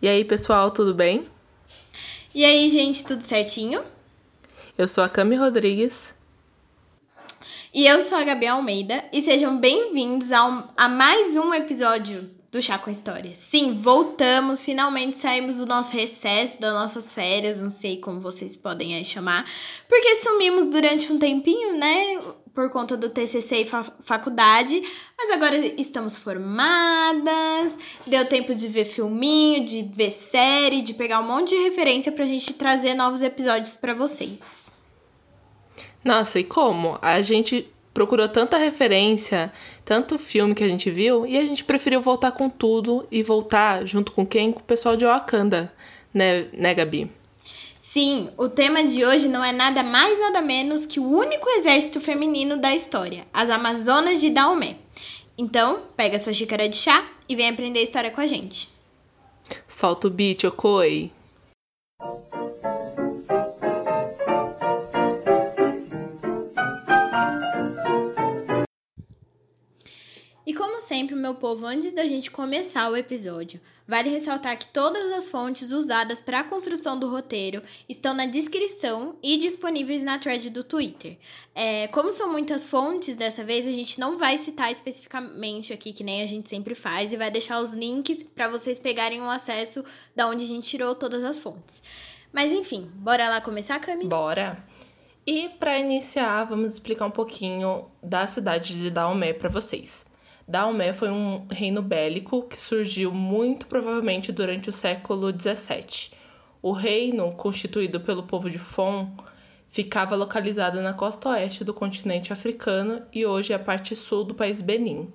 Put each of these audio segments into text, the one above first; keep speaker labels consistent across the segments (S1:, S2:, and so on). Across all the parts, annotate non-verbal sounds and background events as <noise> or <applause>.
S1: E aí, pessoal, tudo bem?
S2: E aí, gente, tudo certinho?
S1: Eu sou a Cami Rodrigues.
S2: E eu sou a Gabi Almeida. E sejam bem-vindos a, a mais um episódio do Chá com História. Sim, voltamos, finalmente saímos do nosso recesso, das nossas férias, não sei como vocês podem aí chamar, porque sumimos durante um tempinho, né? Por conta do TCC e fa faculdade, mas agora estamos formadas, deu tempo de ver filminho, de ver série, de pegar um monte de referência pra gente trazer novos episódios para vocês.
S1: Nossa, e como? A gente procurou tanta referência, tanto filme que a gente viu, e a gente preferiu voltar com tudo e voltar junto com quem? Com o pessoal de Wakanda, né, né Gabi?
S2: Sim, o tema de hoje não é nada mais nada menos que o único exército feminino da história, as Amazonas de Daomé. Então, pega sua xícara de chá e vem aprender a história com a gente.
S1: Solta o beat, Okoi!
S2: Como sempre, meu povo, antes da gente começar o episódio, vale ressaltar que todas as fontes usadas para a construção do roteiro estão na descrição e disponíveis na thread do Twitter. É, como são muitas fontes, dessa vez a gente não vai citar especificamente aqui, que nem a gente sempre faz, e vai deixar os links para vocês pegarem um acesso da onde a gente tirou todas as fontes. Mas enfim, bora lá começar, Cami?
S1: Bora! E para iniciar, vamos explicar um pouquinho da cidade de Daomé para vocês. Daomé foi um reino bélico que surgiu muito provavelmente durante o século XVII. O reino, constituído pelo povo de Fon, ficava localizado na costa oeste do continente africano e hoje é a parte sul do país Benin.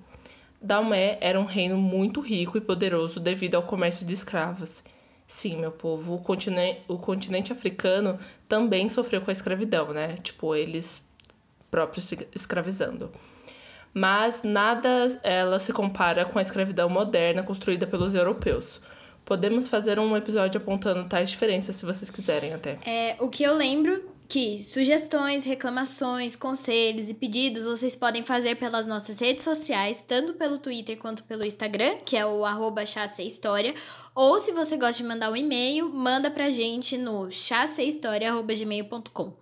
S1: Daomé era um reino muito rico e poderoso devido ao comércio de escravos. Sim, meu povo, o continente, o continente africano também sofreu com a escravidão, né? Tipo, eles próprios se escravizando mas nada ela se compara com a escravidão moderna construída pelos europeus. Podemos fazer um episódio apontando tais diferenças se vocês quiserem até.
S2: É, o que eu lembro que sugestões, reclamações, conselhos e pedidos vocês podem fazer pelas nossas redes sociais, tanto pelo Twitter quanto pelo Instagram, que é o arroba História, ou se você gosta de mandar um e-mail, manda pra gente no chassehistoria.gmail.com.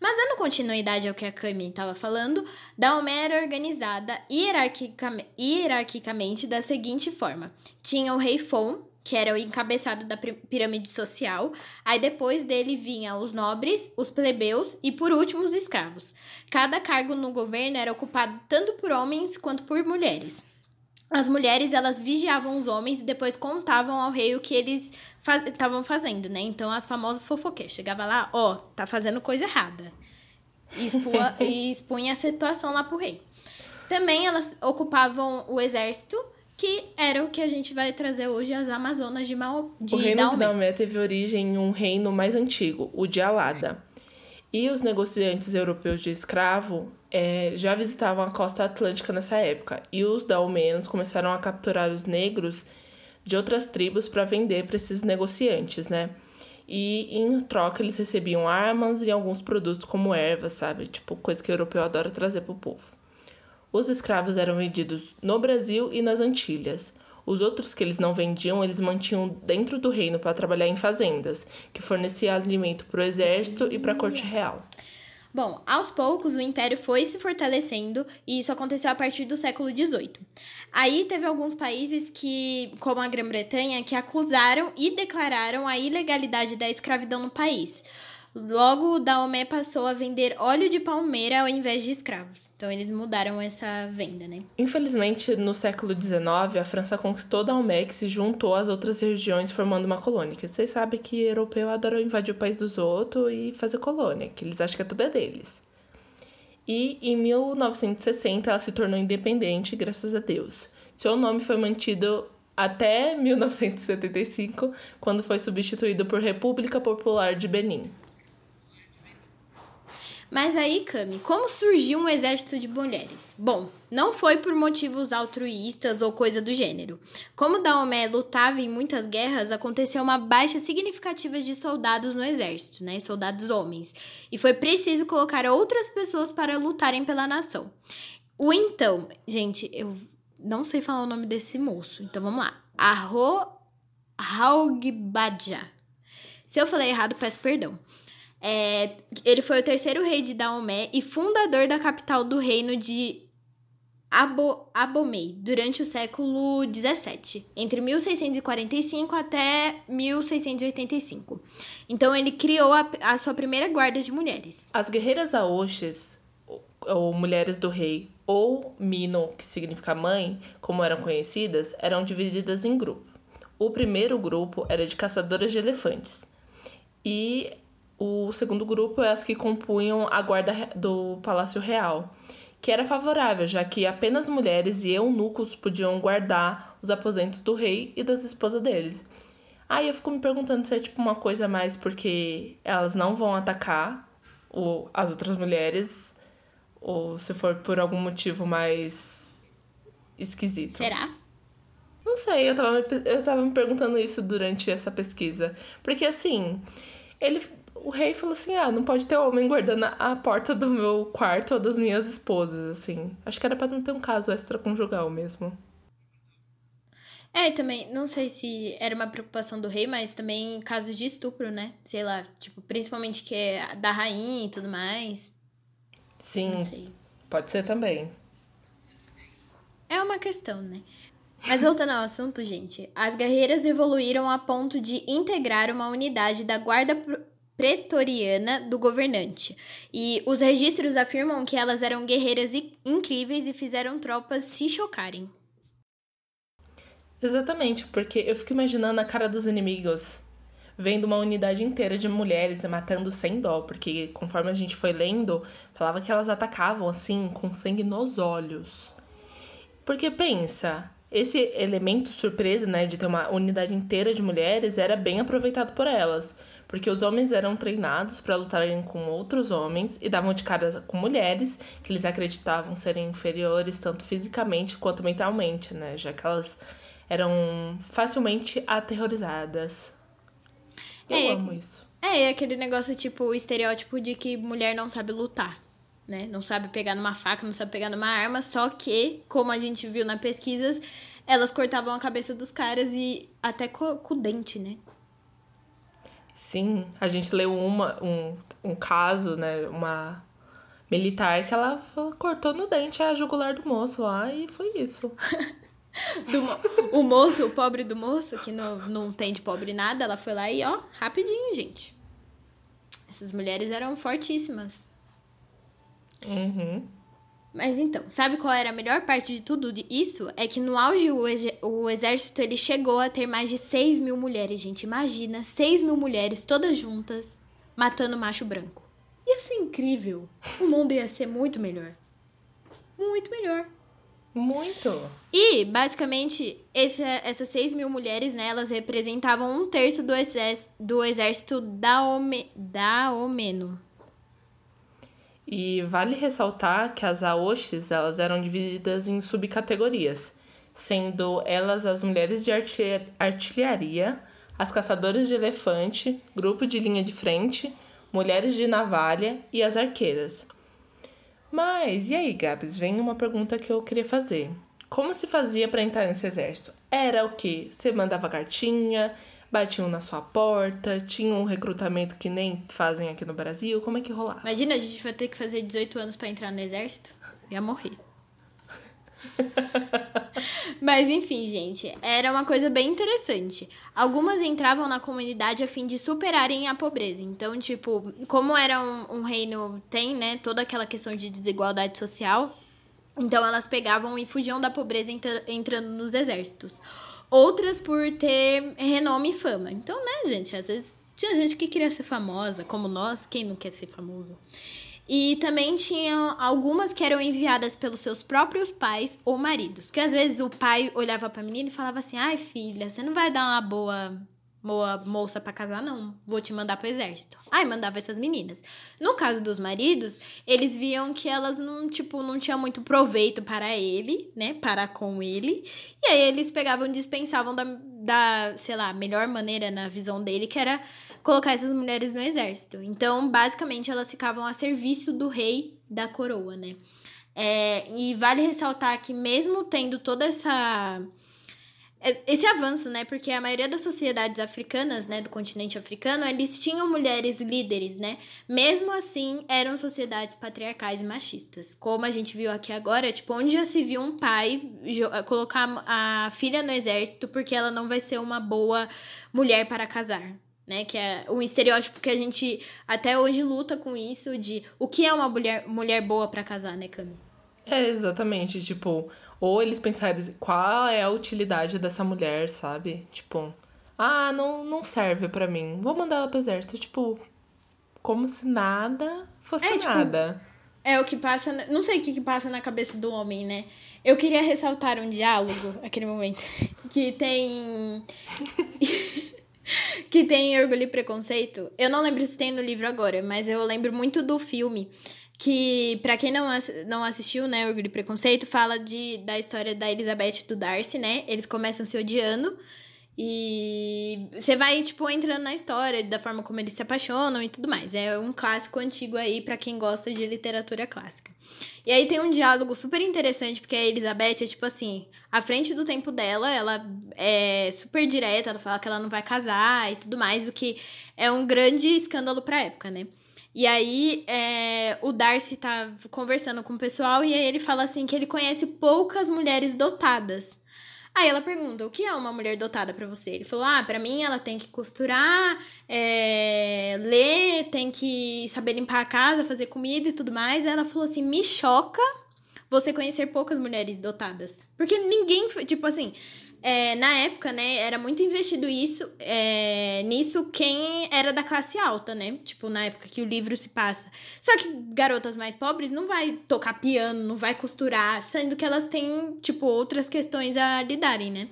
S2: Mas dando continuidade ao que a Cami estava falando, Daomé era organizada hierarquicamente, hierarquicamente da seguinte forma: tinha o rei Fon, que era o encabeçado da pirâmide social. Aí depois dele vinha os nobres, os plebeus e por último os escravos. Cada cargo no governo era ocupado tanto por homens quanto por mulheres. As mulheres, elas vigiavam os homens e depois contavam ao rei o que eles estavam fa fazendo, né? Então, as famosas fofoqueiras. Chegava lá, ó, oh, tá fazendo coisa errada. E, expua, <laughs> e expunha a situação lá pro rei. Também elas ocupavam o exército, que era o que a gente vai trazer hoje, as Amazonas de, Mal, de
S1: O reino Daomé. de Daomé teve origem em um reino mais antigo, o de Alada. E os negociantes europeus de escravo é, já visitavam a costa atlântica nessa época, e os daomenos começaram a capturar os negros de outras tribos para vender para esses negociantes, né? E em troca eles recebiam armas e alguns produtos como ervas, sabe? Tipo, coisa que o europeu adora trazer para o povo. Os escravos eram vendidos no Brasil e nas Antilhas. Os outros que eles não vendiam, eles mantinham dentro do reino para trabalhar em fazendas, que fornecia alimento para o exército e para a corte real.
S2: Bom, aos poucos o império foi se fortalecendo e isso aconteceu a partir do século XVIII. Aí teve alguns países que, como a Grã-Bretanha, que acusaram e declararam a ilegalidade da escravidão no país. Logo, Daomé passou a vender óleo de palmeira ao invés de escravos. Então, eles mudaram essa venda, né?
S1: Infelizmente, no século XIX, a França conquistou Daomé, que se juntou às outras regiões formando uma colônia. Que vocês sabem que europeu adora invadir o país dos outros e fazer colônia, que eles acham que é tudo é deles. E em 1960 ela se tornou independente, graças a Deus. Seu nome foi mantido até 1975, quando foi substituído por República Popular de Benin.
S2: Mas aí, Cami, como surgiu um exército de mulheres? Bom, não foi por motivos altruístas ou coisa do gênero. Como Daomé lutava em muitas guerras, aconteceu uma baixa significativa de soldados no exército, né? Soldados homens. E foi preciso colocar outras pessoas para lutarem pela nação. O então, gente, eu não sei falar o nome desse moço, então vamos lá. Arro Haugbadia. Se eu falei errado, peço perdão. É, ele foi o terceiro rei de Daomé e fundador da capital do reino de Abo, Abomey durante o século XVII, entre 1645 até 1685. Então ele criou a, a sua primeira guarda de mulheres.
S1: As guerreiras Aoshes, ou, ou mulheres do rei, ou Mino, que significa mãe, como eram conhecidas, eram divididas em grupos. O primeiro grupo era de caçadoras de elefantes. E o segundo grupo é as que compunham a guarda do Palácio Real que era favorável, já que apenas mulheres e eunucos podiam guardar os aposentos do rei e das esposas deles. Aí eu fico me perguntando se é tipo uma coisa mais porque elas não vão atacar o, as outras mulheres, ou se for por algum motivo mais esquisito.
S2: Será?
S1: Não sei, eu tava, eu tava me perguntando isso durante essa pesquisa. Porque assim, ele o rei falou assim: ah, não pode ter homem guardando a porta do meu quarto ou das minhas esposas, assim. Acho que era pra não ter um caso extraconjugal mesmo.
S2: É, também, não sei se era uma preocupação do rei, mas também casos de estupro, né? Sei lá, tipo, principalmente que é da rainha e tudo mais.
S1: Sim. Pode ser também.
S2: É uma questão, né? Mas voltando ao assunto, gente, as guerreiras evoluíram a ponto de integrar uma unidade da guarda pretoriana do governante. E os registros afirmam que elas eram guerreiras incríveis e fizeram tropas se chocarem.
S1: Exatamente, porque eu fico imaginando a cara dos inimigos vendo uma unidade inteira de mulheres matando sem dó, porque conforme a gente foi lendo, falava que elas atacavam assim com sangue nos olhos. Porque pensa, esse elemento surpresa, né, de ter uma unidade inteira de mulheres era bem aproveitado por elas porque os homens eram treinados para lutarem com outros homens e davam de cara com mulheres que eles acreditavam serem inferiores tanto fisicamente quanto mentalmente, né? Já que elas eram facilmente aterrorizadas. Eu é, amo isso.
S2: É, aquele negócio tipo o estereótipo de que mulher não sabe lutar. Né? Não sabe pegar numa faca, não sabe pegar numa arma, só que, como a gente viu na pesquisas, elas cortavam a cabeça dos caras e até com, com o dente, né?
S1: Sim, a gente leu uma, um, um caso, né? Uma militar que ela cortou no dente a jugular do moço lá e foi isso. <laughs>
S2: do, o moço, o pobre do moço, que não, não tem de pobre nada, ela foi lá e ó, rapidinho, gente. Essas mulheres eram fortíssimas.
S1: Uhum.
S2: Mas então, sabe qual era a melhor parte de tudo isso? É que no auge o, o exército ele chegou a ter mais de 6 mil mulheres, gente. Imagina, 6 mil mulheres todas juntas matando macho branco. Ia ser incrível. O mundo ia ser muito melhor. Muito melhor.
S1: Muito.
S2: E, basicamente, essas 6 mil mulheres, né, elas representavam um terço do, exército, do exército da, Ome, da Omeno.
S1: E vale ressaltar que as aoshis elas eram divididas em subcategorias, sendo elas as mulheres de artilharia, as caçadoras de elefante, grupo de linha de frente, mulheres de navalha e as arqueiras. Mas e aí, Gabs? Vem uma pergunta que eu queria fazer. Como se fazia para entrar nesse exército? Era o que? Você mandava cartinha? Batiam na sua porta, tinham um recrutamento que nem fazem aqui no Brasil. Como é que rolava?
S2: Imagina, a gente vai ter que fazer 18 anos para entrar no exército. Ia morrer. <laughs> Mas enfim, gente, era uma coisa bem interessante. Algumas entravam na comunidade a fim de superarem a pobreza. Então, tipo, como era um, um reino, tem, né, toda aquela questão de desigualdade social. Então, elas pegavam e fugiam da pobreza entrando nos exércitos outras por ter renome e fama. Então, né, gente, às vezes tinha gente que queria ser famosa, como nós, quem não quer ser famoso? E também tinham algumas que eram enviadas pelos seus próprios pais ou maridos. Porque às vezes o pai olhava pra menina e falava assim: ai, filha, você não vai dar uma boa boa moça para casar, não. Vou te mandar pro exército. Aí mandava essas meninas. No caso dos maridos, eles viam que elas não, tipo, não tinham muito proveito para ele, né? Para com ele. E aí eles pegavam dispensavam da, da, sei lá, melhor maneira na visão dele, que era colocar essas mulheres no exército. Então, basicamente, elas ficavam a serviço do rei da coroa, né? É, e vale ressaltar que mesmo tendo toda essa esse avanço, né? Porque a maioria das sociedades africanas, né, do continente africano, eles tinham mulheres líderes, né? Mesmo assim, eram sociedades patriarcais e machistas. Como a gente viu aqui agora, tipo, onde já se viu um pai colocar a filha no exército porque ela não vai ser uma boa mulher para casar, né? Que é um estereótipo que a gente até hoje luta com isso de o que é uma mulher, mulher boa para casar, né, Cami?
S1: É, exatamente. Tipo, ou eles pensarem qual é a utilidade dessa mulher, sabe? Tipo, ah, não, não serve para mim. Vou mandar ela pro exército. Tipo, como se nada fosse é, tipo, nada.
S2: É o que passa. Não sei o que, que passa na cabeça do homem, né? Eu queria ressaltar um diálogo, aquele momento, <laughs> que tem. <laughs> que tem orgulho e preconceito. Eu não lembro se tem no livro agora, mas eu lembro muito do filme que para quem não, não assistiu, né, Orgulho e Preconceito, fala de, da história da Elizabeth e do Darcy, né? Eles começam se odiando e você vai, tipo, entrando na história, da forma como eles se apaixonam e tudo mais. É um clássico antigo aí para quem gosta de literatura clássica. E aí tem um diálogo super interessante, porque a Elizabeth é, tipo assim, à frente do tempo dela, ela é super direta, ela fala que ela não vai casar e tudo mais, o que é um grande escândalo pra época, né? E aí, é, o Darcy tá conversando com o pessoal e aí ele fala assim que ele conhece poucas mulheres dotadas. Aí ela pergunta: o que é uma mulher dotada para você? Ele falou: ah, para mim ela tem que costurar, é, ler, tem que saber limpar a casa, fazer comida e tudo mais. Aí ela falou assim: me choca você conhecer poucas mulheres dotadas. Porque ninguém, tipo assim, é, na época, né, era muito investido isso, é, nisso quem era da classe alta, né? Tipo, na época que o livro se passa. Só que garotas mais pobres não vai tocar piano, não vai costurar, sendo que elas têm, tipo, outras questões a lidarem, né?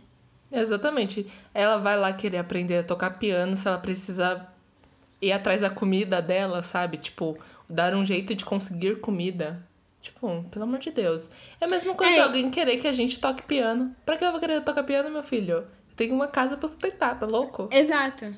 S1: Exatamente. Ela vai lá querer aprender a tocar piano se ela precisa ir atrás da comida dela, sabe? Tipo, dar um jeito de conseguir comida. Tipo, pelo amor de Deus. É a mesma coisa é. alguém querer que a gente toque piano. Pra que eu vou querer tocar piano, meu filho? Eu tenho uma casa pra sustentar, tá louco?
S2: Exato.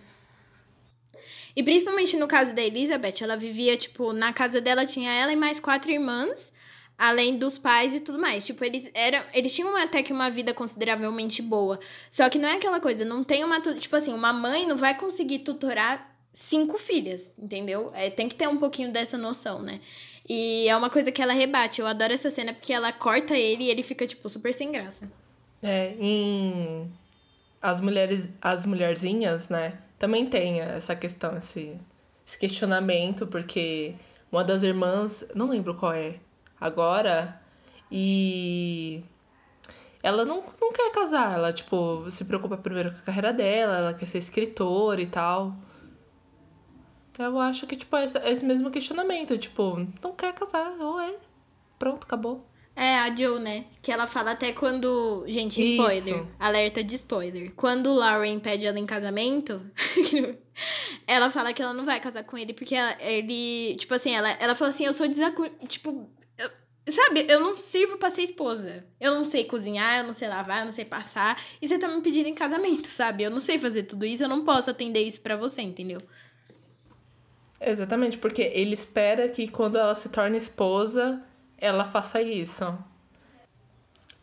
S2: E principalmente no caso da Elizabeth, ela vivia, tipo, na casa dela tinha ela e mais quatro irmãs, além dos pais e tudo mais. Tipo, eles eram. Eles tinham até que uma vida consideravelmente boa. Só que não é aquela coisa, não tem uma. Tipo assim, uma mãe não vai conseguir tutorar cinco filhas, entendeu? É, tem que ter um pouquinho dessa noção, né? E é uma coisa que ela rebate. Eu adoro essa cena porque ela corta ele e ele fica, tipo, super sem graça.
S1: É, em. As mulheres, as mulherzinhas, né? Também tem essa questão, esse, esse questionamento, porque uma das irmãs, não lembro qual é agora, e ela não, não quer casar, ela, tipo, se preocupa primeiro com a carreira dela, ela quer ser escritora e tal. Eu acho que, tipo, esse, esse mesmo questionamento, tipo, não quer casar, ou é. Pronto, acabou.
S2: É, a Joe, né? Que ela fala até quando. Gente, spoiler. Isso. Alerta de spoiler. Quando o Lauren pede ela em casamento, <laughs> ela fala que ela não vai casar com ele porque ela, ele. Tipo assim, ela, ela fala assim: eu sou desacordo. Tipo. Eu, sabe, eu não sirvo pra ser esposa. Eu não sei cozinhar, eu não sei lavar, eu não sei passar. E você tá me pedindo em casamento, sabe? Eu não sei fazer tudo isso, eu não posso atender isso pra você, entendeu?
S1: Exatamente, porque ele espera que quando ela se torne esposa, ela faça isso.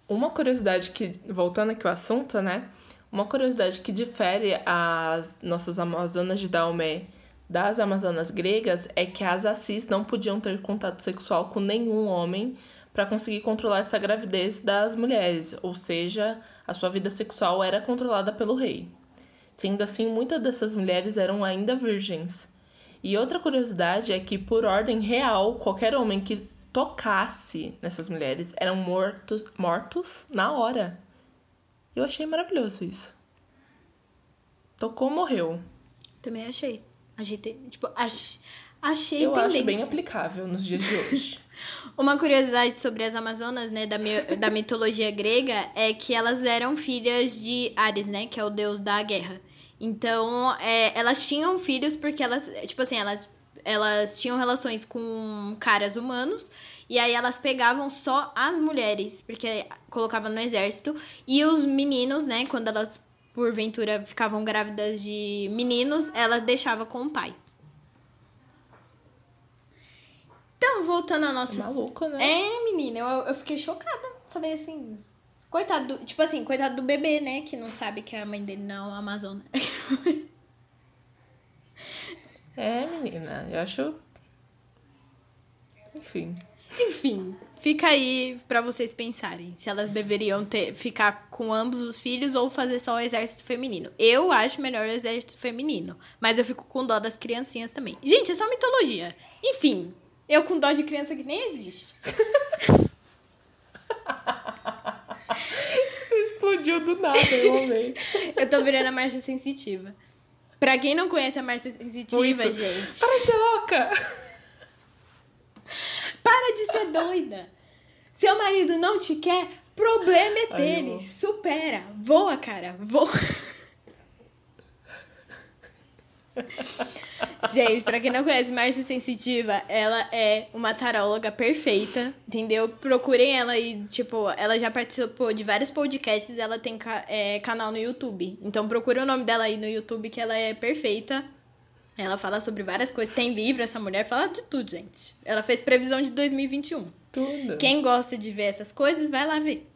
S1: Uma curiosidade que, voltando aqui ao assunto, né? Uma curiosidade que difere as nossas Amazonas de Daomé das Amazonas gregas é que as Assis não podiam ter contato sexual com nenhum homem para conseguir controlar essa gravidez das mulheres, ou seja, a sua vida sexual era controlada pelo rei. Sendo assim, muitas dessas mulheres eram ainda virgens. E outra curiosidade é que, por ordem real, qualquer homem que tocasse nessas mulheres eram mortos, mortos na hora. Eu achei maravilhoso isso. Tocou, morreu.
S2: Também achei. Achei, tipo, ach, achei
S1: Eu
S2: tendência.
S1: acho bem aplicável nos dias de hoje. <laughs>
S2: Uma curiosidade sobre as Amazonas, né, da, da mitologia grega, é que elas eram filhas de Ares, né, que é o deus da guerra. Então, é, elas tinham filhos porque elas, tipo assim, elas, elas tinham relações com caras humanos. E aí elas pegavam só as mulheres, porque colocavam no exército. E os meninos, né, quando elas porventura ficavam grávidas de meninos, elas deixavam com o pai. Então, voltando à nossa.
S1: Maluco, né?
S2: É, menina, eu, eu fiquei chocada. Falei assim. Coitado do, tipo assim, coitado do bebê, né? Que não sabe que a mãe dele não é Amazona.
S1: É, menina, eu acho. Enfim.
S2: Enfim, fica aí para vocês pensarem se elas deveriam ter ficar com ambos os filhos ou fazer só o exército feminino. Eu acho melhor o exército feminino, mas eu fico com dó das criancinhas também. Gente, é só mitologia. Enfim, eu com dó de criança que nem existe. <laughs>
S1: Explodiu do nada, eu amei.
S2: eu tô virando a Márcia Sensitiva. Pra quem não conhece a Márcia Sensitiva, Muito. gente.
S1: Para de ser louca!
S2: Para de ser doida! Seu marido não te quer, problema é dele. Ai, Supera. Voa, cara. Voa. <laughs> Gente, pra quem não conhece Márcia Sensitiva, ela é uma taróloga perfeita, entendeu? Procurem ela e, tipo, ela já participou de vários podcasts ela tem é, canal no YouTube. Então procure o nome dela aí no YouTube, que ela é perfeita. Ela fala sobre várias coisas. Tem livro, essa mulher fala de tudo, gente. Ela fez previsão de 2021.
S1: Tudo.
S2: Quem gosta de ver essas coisas, vai lá ver.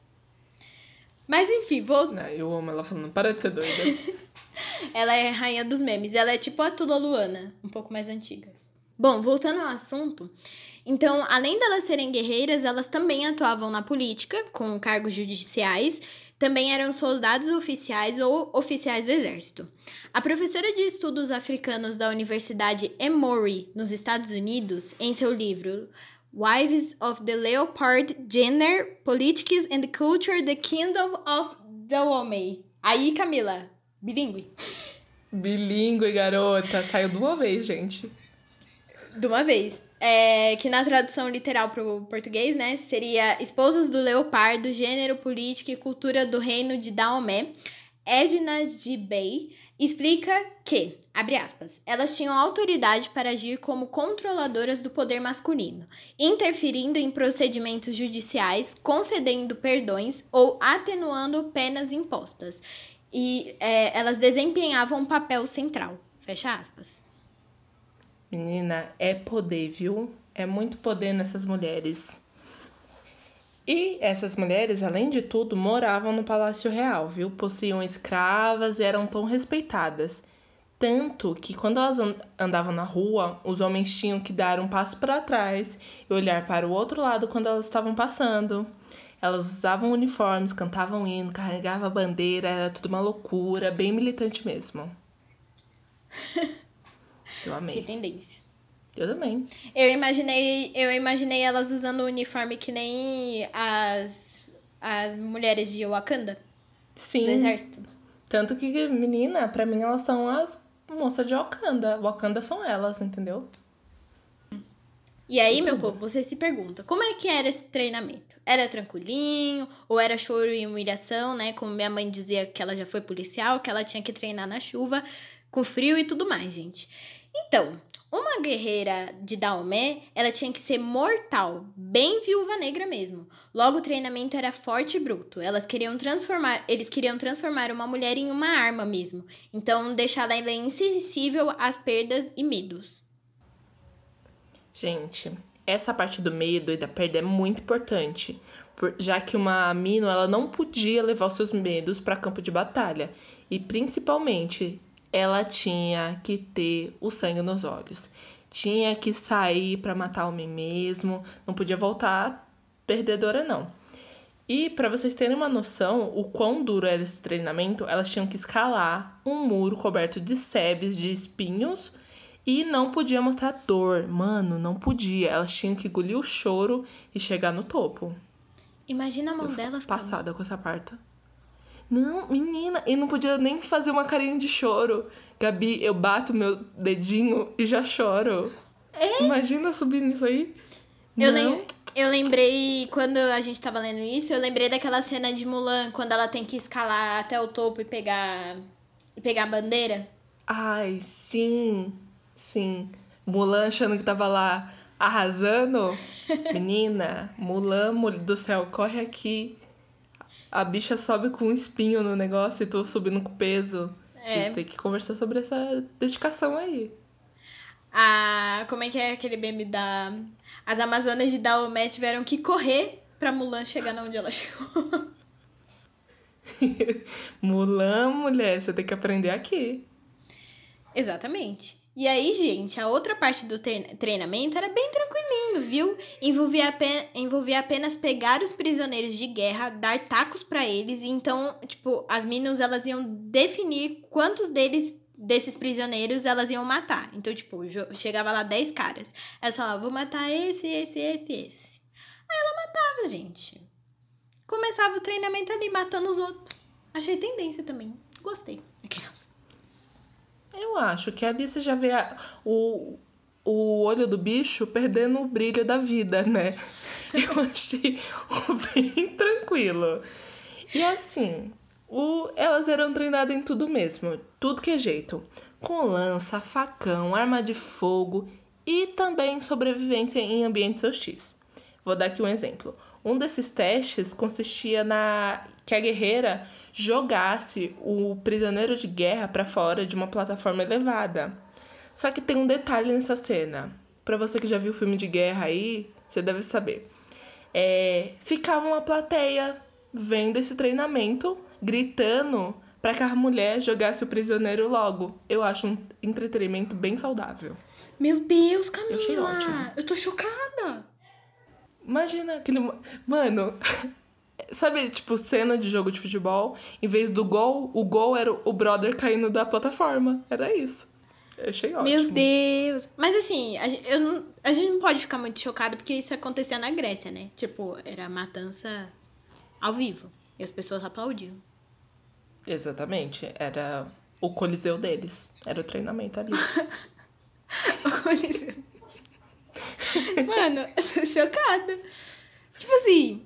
S2: Mas enfim, vou.
S1: Não, eu amo ela falando, para de ser doida. <laughs>
S2: ela é rainha dos memes. Ela é tipo a Tula Luana, um pouco mais antiga. Bom, voltando ao assunto. Então, além delas serem guerreiras, elas também atuavam na política, com cargos judiciais, também eram soldados oficiais ou oficiais do exército. A professora de estudos africanos da Universidade Emory, nos Estados Unidos, em seu livro Wives of the Leopard, Gender, Politics and Culture, The Kingdom of Dahomey. Aí, Camila, bilíngue. <laughs>
S1: Bilíngue, garota. Saiu de uma vez, gente.
S2: De uma vez. É, que na tradução literal para o português, né, seria Esposas do Leopardo, Gênero, Política e Cultura do Reino de Daomé. Edna de Bey explica que, abre aspas, elas tinham autoridade para agir como controladoras do poder masculino, interferindo em procedimentos judiciais, concedendo perdões ou atenuando penas impostas. E é, elas desempenhavam um papel central. Fecha aspas.
S1: Menina, é poder, viu? É muito poder nessas mulheres. E essas mulheres, além de tudo, moravam no Palácio Real, viu? Possuíam escravas e eram tão respeitadas. Tanto que quando elas andavam na rua, os homens tinham que dar um passo para trás e olhar para o outro lado quando elas estavam passando. Elas usavam uniformes, cantavam hino, carregavam bandeira, era tudo uma loucura, bem militante mesmo. <laughs> Eu amei.
S2: Que tendência.
S1: Eu também.
S2: Eu imaginei, eu imaginei elas usando o uniforme que nem as, as mulheres de Wakanda.
S1: Sim.
S2: Do exército.
S1: Tanto que, menina, pra mim elas são as moças de Wakanda. Wakanda são elas, entendeu?
S2: E aí, meu povo, você se pergunta, como é que era esse treinamento? Era tranquilinho? Ou era choro e humilhação, né? Como minha mãe dizia que ela já foi policial, que ela tinha que treinar na chuva, com frio e tudo mais, gente. Então, uma guerreira de Daomé, ela tinha que ser mortal, bem viúva negra mesmo. Logo o treinamento era forte e bruto. Elas queriam transformar, eles queriam transformar uma mulher em uma arma mesmo. Então deixá-la insensível às perdas e medos.
S1: Gente, essa parte do medo e da perda é muito importante, já que uma Mino ela não podia levar os seus medos para campo de batalha e principalmente ela tinha que ter o sangue nos olhos. Tinha que sair para matar homem mesmo, não podia voltar perdedora não. E para vocês terem uma noção, o quão duro era esse treinamento, elas tinham que escalar um muro coberto de sebes, de espinhos, e não podia mostrar dor. Mano, não podia. Elas tinham que engolir o choro e chegar no topo.
S2: Imagina a mão delas.
S1: Passada com essa parte. Não, menina, e não podia nem fazer uma carinha de choro. Gabi, eu bato meu dedinho e já choro. É? Imagina subir nisso aí.
S2: Eu, lem eu lembrei, quando a gente tava lendo isso, eu lembrei daquela cena de Mulan, quando ela tem que escalar até o topo e pegar, e pegar a bandeira.
S1: Ai, sim, sim. Mulan achando que tava lá arrasando. <laughs> Menina, Mulan do céu, corre aqui a bicha sobe com um espinho no negócio e tô subindo com peso. É. Tem que conversar sobre essa dedicação aí.
S2: Ah, como é que é aquele meme da. As Amazonas de Daomé tiveram que correr pra Mulan chegar onde ela chegou. <laughs>
S1: Mulan, mulher, você tem que aprender aqui.
S2: Exatamente. E aí, gente, a outra parte do treinamento era bem tranquilinho, viu? Envolvia, apenas, envolvia apenas pegar os prisioneiros de guerra, dar tacos para eles, e então, tipo, as meninas elas iam definir quantos deles desses prisioneiros elas iam matar. Então, tipo, chegava lá 10 caras. Ela falava, vou matar esse, esse, esse, esse. Aí ela matava, gente. Começava o treinamento ali, matando os outros. Achei tendência também. Gostei.
S1: Eu acho que ali você já vê a, o, o olho do bicho perdendo o brilho da vida, né? <laughs> Eu achei bem tranquilo. E assim, o, elas eram treinadas em tudo mesmo, tudo que é jeito. Com lança, facão, arma de fogo e também sobrevivência em ambientes hostis. Vou dar aqui um exemplo. Um desses testes consistia na que a guerreira jogasse o prisioneiro de guerra para fora de uma plataforma elevada. Só que tem um detalhe nessa cena. Para você que já viu filme de guerra aí, você deve saber. É, ficava uma plateia vendo esse treinamento, gritando para que a mulher jogasse o prisioneiro logo. Eu acho um entretenimento bem saudável.
S2: Meu Deus, Camila! Eu achei ótimo. Eu tô chocada!
S1: Imagina aquele. Mano, <laughs> Sabe, tipo, cena de jogo de futebol, em vez do gol, o gol era o brother caindo da plataforma. Era isso. Eu achei ótimo.
S2: Meu Deus! Mas assim, a gente, não, a gente não pode ficar muito chocado porque isso acontecia na Grécia, né? Tipo, era matança ao vivo. E as pessoas aplaudiam.
S1: Exatamente. Era o coliseu deles. Era o treinamento ali. <laughs>
S2: o coliseu. Mano, eu tô chocada. Tipo assim,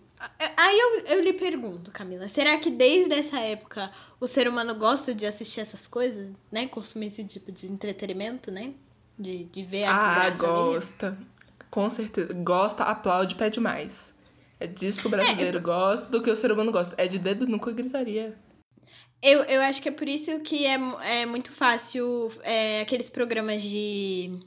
S2: Aí eu, eu lhe pergunto, Camila, será que desde essa época o ser humano gosta de assistir essas coisas, né? Consumir esse tipo de entretenimento, né? De, de ver a
S1: ah, desgraça Ah, gosta. Ali? Com certeza. Gosta, aplaude, pede mais. É disso que o brasileiro é, gosta, do que o ser humano gosta. É de dedo e gritaria.
S2: Eu, eu acho que é por isso que é, é muito fácil é, aqueles programas de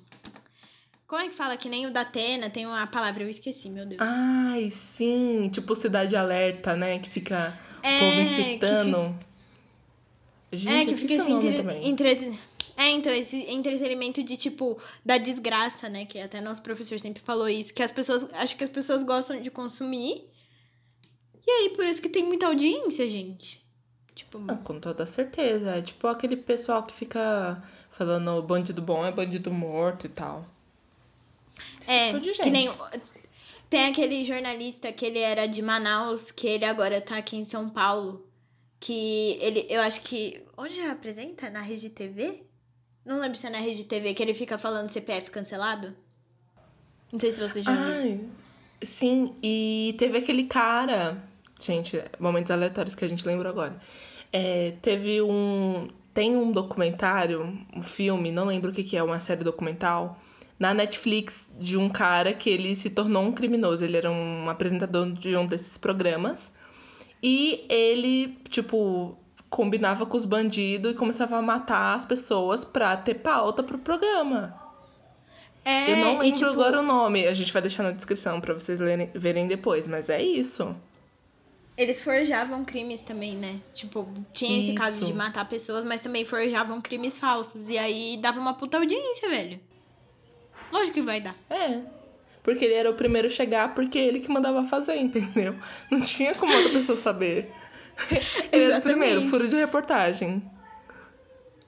S2: como é que fala? Que nem o da Atena tem uma palavra, eu esqueci, meu Deus.
S1: Ai, sim. Tipo Cidade Alerta, né? Que fica o é, povo infectando.
S2: Que fi... Gente, é, que fica esse entre... entre... É, então, esse entretenimento de, tipo, da desgraça, né? Que até nosso professor sempre falou isso. Que as pessoas... Acho que as pessoas gostam de consumir. E aí, por isso que tem muita audiência, gente. Tipo...
S1: Ah, com toda certeza. É tipo aquele pessoal que fica falando bandido bom é bandido morto e tal.
S2: É, que nem. Tem aquele jornalista que ele era de Manaus, que ele agora tá aqui em São Paulo. Que ele, eu acho que. Onde apresenta? Na rede TV? Não lembro se é na rede TV, que ele fica falando CPF cancelado. Não sei se você já Ai, viu.
S1: Sim, e teve aquele cara. Gente, momentos aleatórios que a gente lembra agora. É, teve um. Tem um documentário, um filme, não lembro o que, que é, uma série documental na Netflix de um cara que ele se tornou um criminoso. Ele era um apresentador de um desses programas. E ele, tipo, combinava com os bandidos e começava a matar as pessoas pra ter pauta pro programa. É, Eu não lembro tipo... agora o nome. A gente vai deixar na descrição para vocês lerem, verem depois, mas é isso.
S2: Eles forjavam crimes também, né? Tipo, tinha isso. esse caso de matar pessoas, mas também forjavam crimes falsos. E aí dava uma puta audiência, velho. Lógico que vai dar.
S1: É. Porque ele era o primeiro a chegar, porque ele que mandava fazer, entendeu? <laughs> Não tinha como outra pessoa saber. <laughs> ele era o primeiro, furo de reportagem.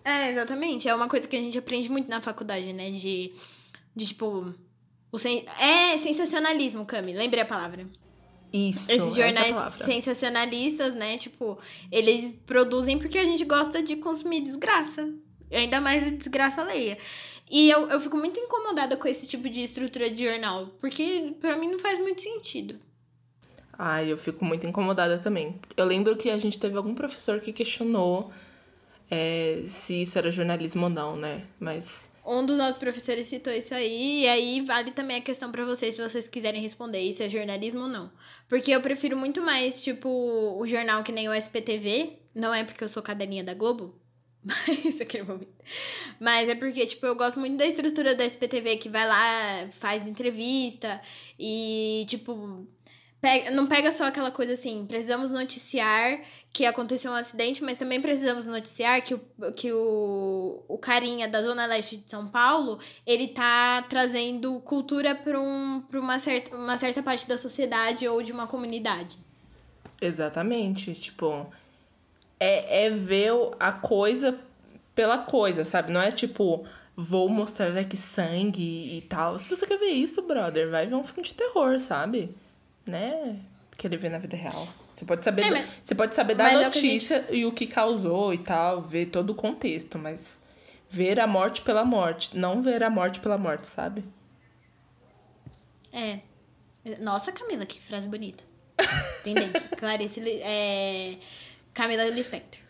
S2: É, exatamente. É uma coisa que a gente aprende muito na faculdade, né? De, de tipo. O sen... É sensacionalismo, Cami. Lembrei a palavra.
S1: Isso.
S2: Esses jornais sensacionalistas, né? Tipo, eles produzem porque a gente gosta de consumir desgraça. Ainda mais desgraça alheia. E eu, eu fico muito incomodada com esse tipo de estrutura de jornal, porque para mim não faz muito sentido.
S1: Ai, eu fico muito incomodada também. Eu lembro que a gente teve algum professor que questionou é, se isso era jornalismo ou não, né? Mas.
S2: Um dos nossos professores citou isso aí, e aí vale também a questão para vocês, se vocês quiserem responder isso é jornalismo ou não. Porque eu prefiro muito mais, tipo, o jornal que nem o SPTV, não é porque eu sou cadelinha da Globo, mas aquele momento. Mas é porque, tipo, eu gosto muito da estrutura da SPTV que vai lá, faz entrevista e, tipo, pega, não pega só aquela coisa assim, precisamos noticiar que aconteceu um acidente, mas também precisamos noticiar que o, que o, o carinha da Zona Leste de São Paulo, ele tá trazendo cultura para um, pra uma, certa, uma certa parte da sociedade ou de uma comunidade.
S1: Exatamente. Tipo, é, é ver a coisa pela coisa, sabe? Não é tipo, vou mostrar aqui sangue e tal. Se você quer ver isso, brother, vai ver um filme de terror, sabe? né, querer ver na vida real. Você pode saber, é, você pode saber da notícia é o gente... e o que causou e tal, ver todo o contexto, mas ver a morte pela morte, não ver a morte pela morte, sabe?
S2: É. Nossa, Camila, que frase bonita. Tendência. <laughs> Clarice, é... Camila Lispector.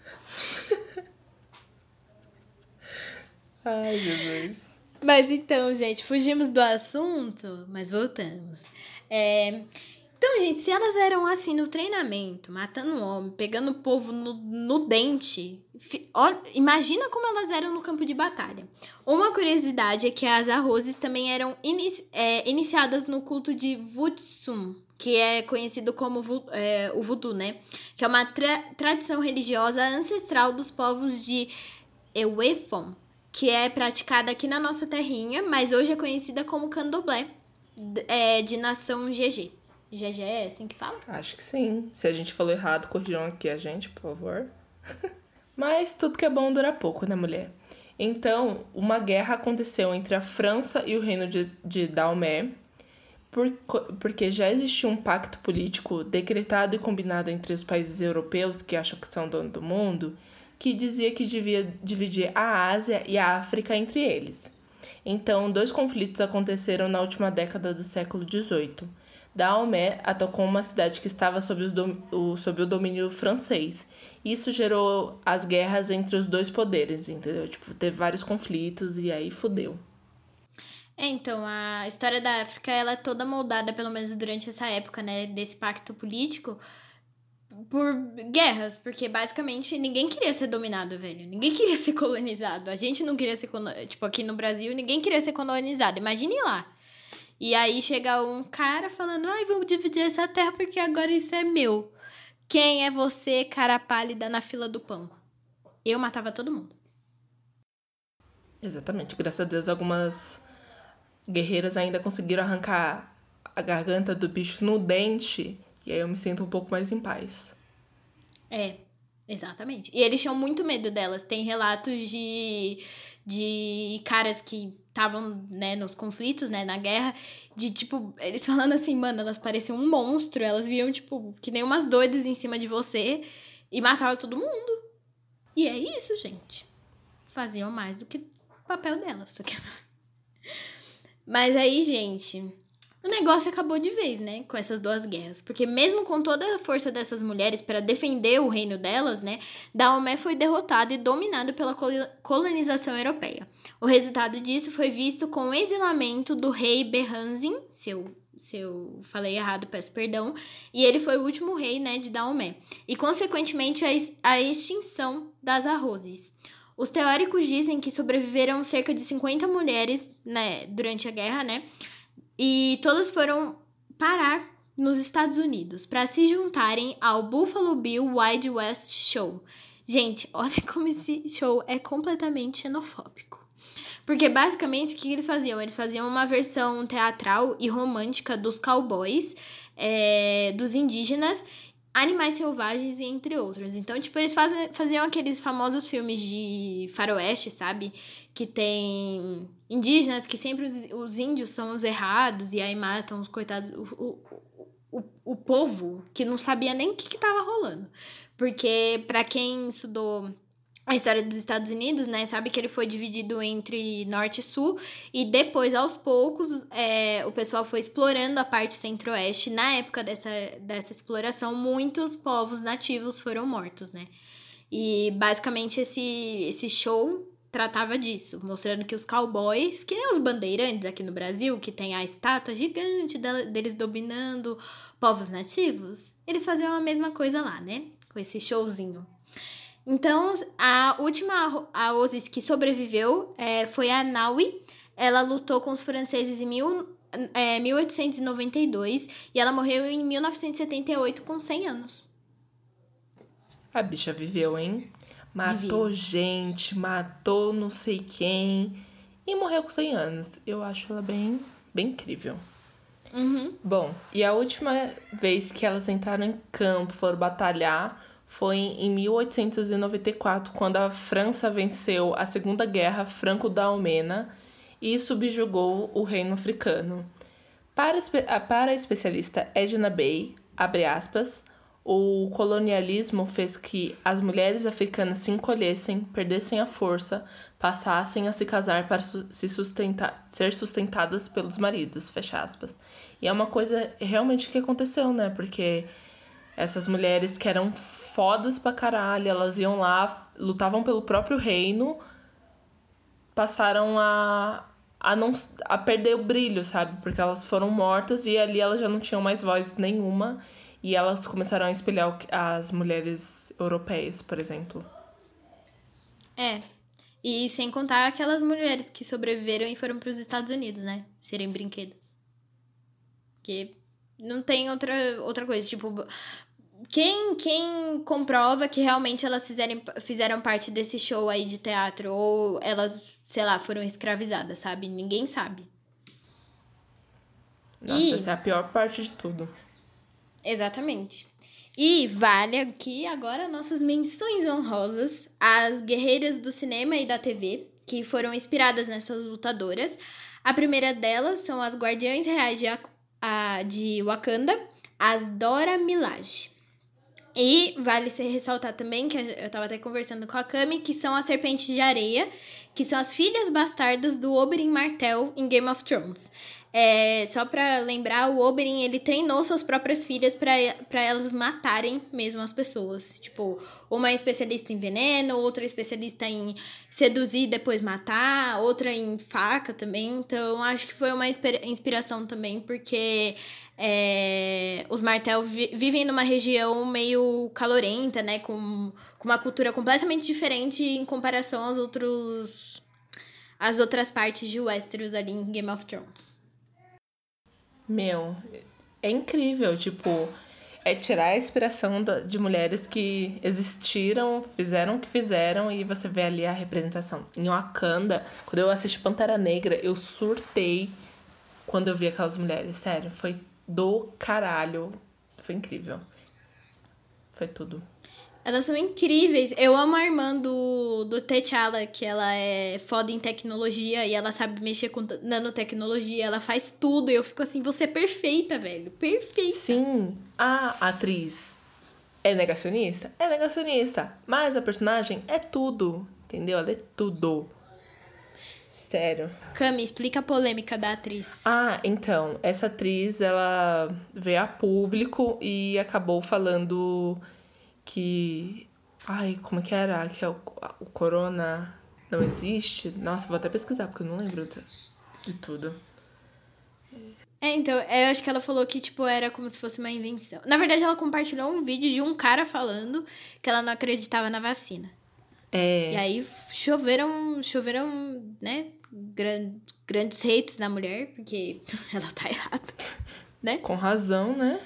S1: Ai, Jesus.
S2: Mas então, gente, fugimos do assunto, mas voltamos. É... Então, gente, se elas eram assim no treinamento, matando um homem, pegando o povo no, no dente, ó, imagina como elas eram no campo de batalha. Uma curiosidade é que as arrozes também eram inici é, iniciadas no culto de Vutsum, que é conhecido como é, o voodoo, né? Que é uma tra tradição religiosa ancestral dos povos de Ewefon, que é praticada aqui na nossa terrinha, mas hoje é conhecida como candomblé, é, de nação GG. GG é assim que fala?
S1: Acho que sim. Se a gente falou errado, corrijam aqui a gente, por favor. <laughs> Mas tudo que é bom dura pouco, né, mulher? Então, uma guerra aconteceu entre a França e o reino de, de Daomé, por, porque já existia um pacto político decretado e combinado entre os países europeus que acham que são dono do mundo, que dizia que devia dividir a Ásia e a África entre eles. Então, dois conflitos aconteceram na última década do século XVIII Daomé atacou uma cidade que estava sob, o, sob o domínio francês. Isso gerou as guerras entre os dois poderes, entendeu? Tipo, teve vários conflitos e aí fudeu.
S2: É, então, a história da África, ela é toda moldada, pelo menos durante essa época, né, desse pacto político, por guerras, porque basicamente ninguém queria ser dominado, velho. Ninguém <laughs> queria ser colonizado. A gente não queria ser, tipo, aqui no Brasil, ninguém queria ser colonizado. Imagine lá. E aí chega um cara falando: ai, vamos dividir essa terra porque agora isso é meu. Quem é você, cara pálida, na fila do pão? Eu matava todo mundo.
S1: Exatamente. Graças a Deus, algumas guerreiras ainda conseguiram arrancar a garganta do bicho no dente. E aí eu me sinto um pouco mais em paz.
S2: É, exatamente. E eles tinham muito medo delas. Tem relatos de, de caras que estavam, né, nos conflitos, né, na guerra, de, tipo, eles <laughs> falando assim, mano, elas pareciam um monstro, elas viam, tipo, que nem umas doidas em cima de você e matavam todo mundo. E é isso, gente. Faziam mais do que o papel delas. <laughs> Mas aí, gente, o negócio acabou de vez, né, com essas duas guerras, porque mesmo com toda a força dessas mulheres para defender o reino delas, né, Daomé foi derrotado e dominado pela colonização europeia. O resultado disso foi visto com o exilamento do rei Berhanzin, seu se eu falei errado, peço perdão. E ele foi o último rei, né, de Daomé. E, consequentemente, a extinção das arrozes. Os teóricos dizem que sobreviveram cerca de 50 mulheres, né, durante a guerra, né? E todas foram parar nos Estados Unidos para se juntarem ao Buffalo Bill Wild West Show. Gente, olha <laughs> como esse show é completamente xenofóbico. Porque basicamente o que eles faziam? Eles faziam uma versão teatral e romântica dos cowboys, é, dos indígenas, animais selvagens e entre outros. Então, tipo, eles faziam aqueles famosos filmes de faroeste, sabe? Que tem indígenas que sempre os, os índios são os errados e aí matam os coitados, o, o, o, o povo que não sabia nem o que, que tava rolando. Porque, para quem estudou a história dos Estados Unidos, né? Sabe que ele foi dividido entre norte e sul, e depois, aos poucos, é, o pessoal foi explorando a parte centro-oeste. Na época dessa, dessa exploração, muitos povos nativos foram mortos, né? E basicamente esse, esse show tratava disso, mostrando que os cowboys, que nem os bandeirantes aqui no Brasil, que tem a estátua gigante deles dominando povos nativos, eles faziam a mesma coisa lá, né? Com esse showzinho. Então, a última Aosis que sobreviveu é, foi a Naui. Ela lutou com os franceses em 1000, é, 1892 e ela morreu em 1978 com 100 anos.
S1: A bicha viveu, hein? Matou gente, matou não sei quem e morreu com 100 anos. Eu acho ela bem, bem incrível.
S2: Uhum.
S1: Bom, e a última vez que elas entraram em campo, foram batalhar, foi em 1894, quando a França venceu a Segunda Guerra Franco-Dalmena e subjugou o reino africano. Para, para a especialista Edna Bey, abre aspas, o colonialismo fez que as mulheres africanas se encolhessem, perdessem a força, passassem a se casar para se sustentar, ser sustentadas pelos maridos, fecha aspas. E é uma coisa realmente que aconteceu, né? Porque essas mulheres que eram fodas pra caralho, elas iam lá, lutavam pelo próprio reino, passaram a, a não a perder o brilho, sabe? Porque elas foram mortas e ali elas já não tinham mais voz nenhuma e elas começaram a espelhar as mulheres europeias, por exemplo.
S2: É. E sem contar aquelas mulheres que sobreviveram e foram para os Estados Unidos, né? Serem brinquedo. Que não tem outra, outra coisa. Tipo, quem, quem comprova que realmente elas fizerem, fizeram parte desse show aí de teatro ou elas, sei lá, foram escravizadas, sabe? Ninguém sabe.
S1: Nossa, e... essa é a pior parte de tudo.
S2: Exatamente. E vale aqui agora nossas menções honrosas às guerreiras do cinema e da TV, que foram inspiradas nessas lutadoras. A primeira delas são as Guardiães Reais de, a, de Wakanda, as Dora Milaje. E vale se ressaltar também, que eu tava até conversando com a Kami, que são as serpentes de areia, que são as filhas bastardas do Oberyn Martell em Game of Thrones. É, só pra lembrar, o Oberyn, ele treinou suas próprias filhas para elas matarem mesmo as pessoas. Tipo, uma é especialista em veneno, outra é especialista em seduzir e depois matar, outra em faca também. Então, acho que foi uma inspiração também, porque é, os Martel vi vivem numa região meio calorenta, né? Com, com uma cultura completamente diferente em comparação aos outros. as outras partes de Westeros ali em Game of Thrones.
S1: Meu, é incrível, tipo, é tirar a inspiração de mulheres que existiram, fizeram o que fizeram e você vê ali a representação. Em Wakanda, quando eu assisti Pantera Negra, eu surtei quando eu vi aquelas mulheres. Sério, foi do caralho. Foi incrível. Foi tudo.
S2: Elas são incríveis. Eu amo a irmã do, do T'Challa, que ela é foda em tecnologia e ela sabe mexer com nanotecnologia. Ela faz tudo. E eu fico assim, você é perfeita, velho. Perfeita.
S1: Sim. A atriz é negacionista? É negacionista. Mas a personagem é tudo. Entendeu? Ela é tudo. Sério.
S2: Cami, explica a polêmica da atriz.
S1: Ah, então. Essa atriz, ela veio a público e acabou falando que. Ai, como é que era? Que é o, o corona não existe? Nossa, vou até pesquisar, porque eu não lembro de, tudo.
S2: É, então, eu acho que ela falou que, tipo, era como se fosse uma invenção. Na verdade, ela compartilhou um vídeo de um cara falando que ela não acreditava na vacina.
S1: É.
S2: E aí choveram, choveram, né, gran, grandes hates na mulher, porque <laughs> ela tá errada, né?
S1: Com razão, né?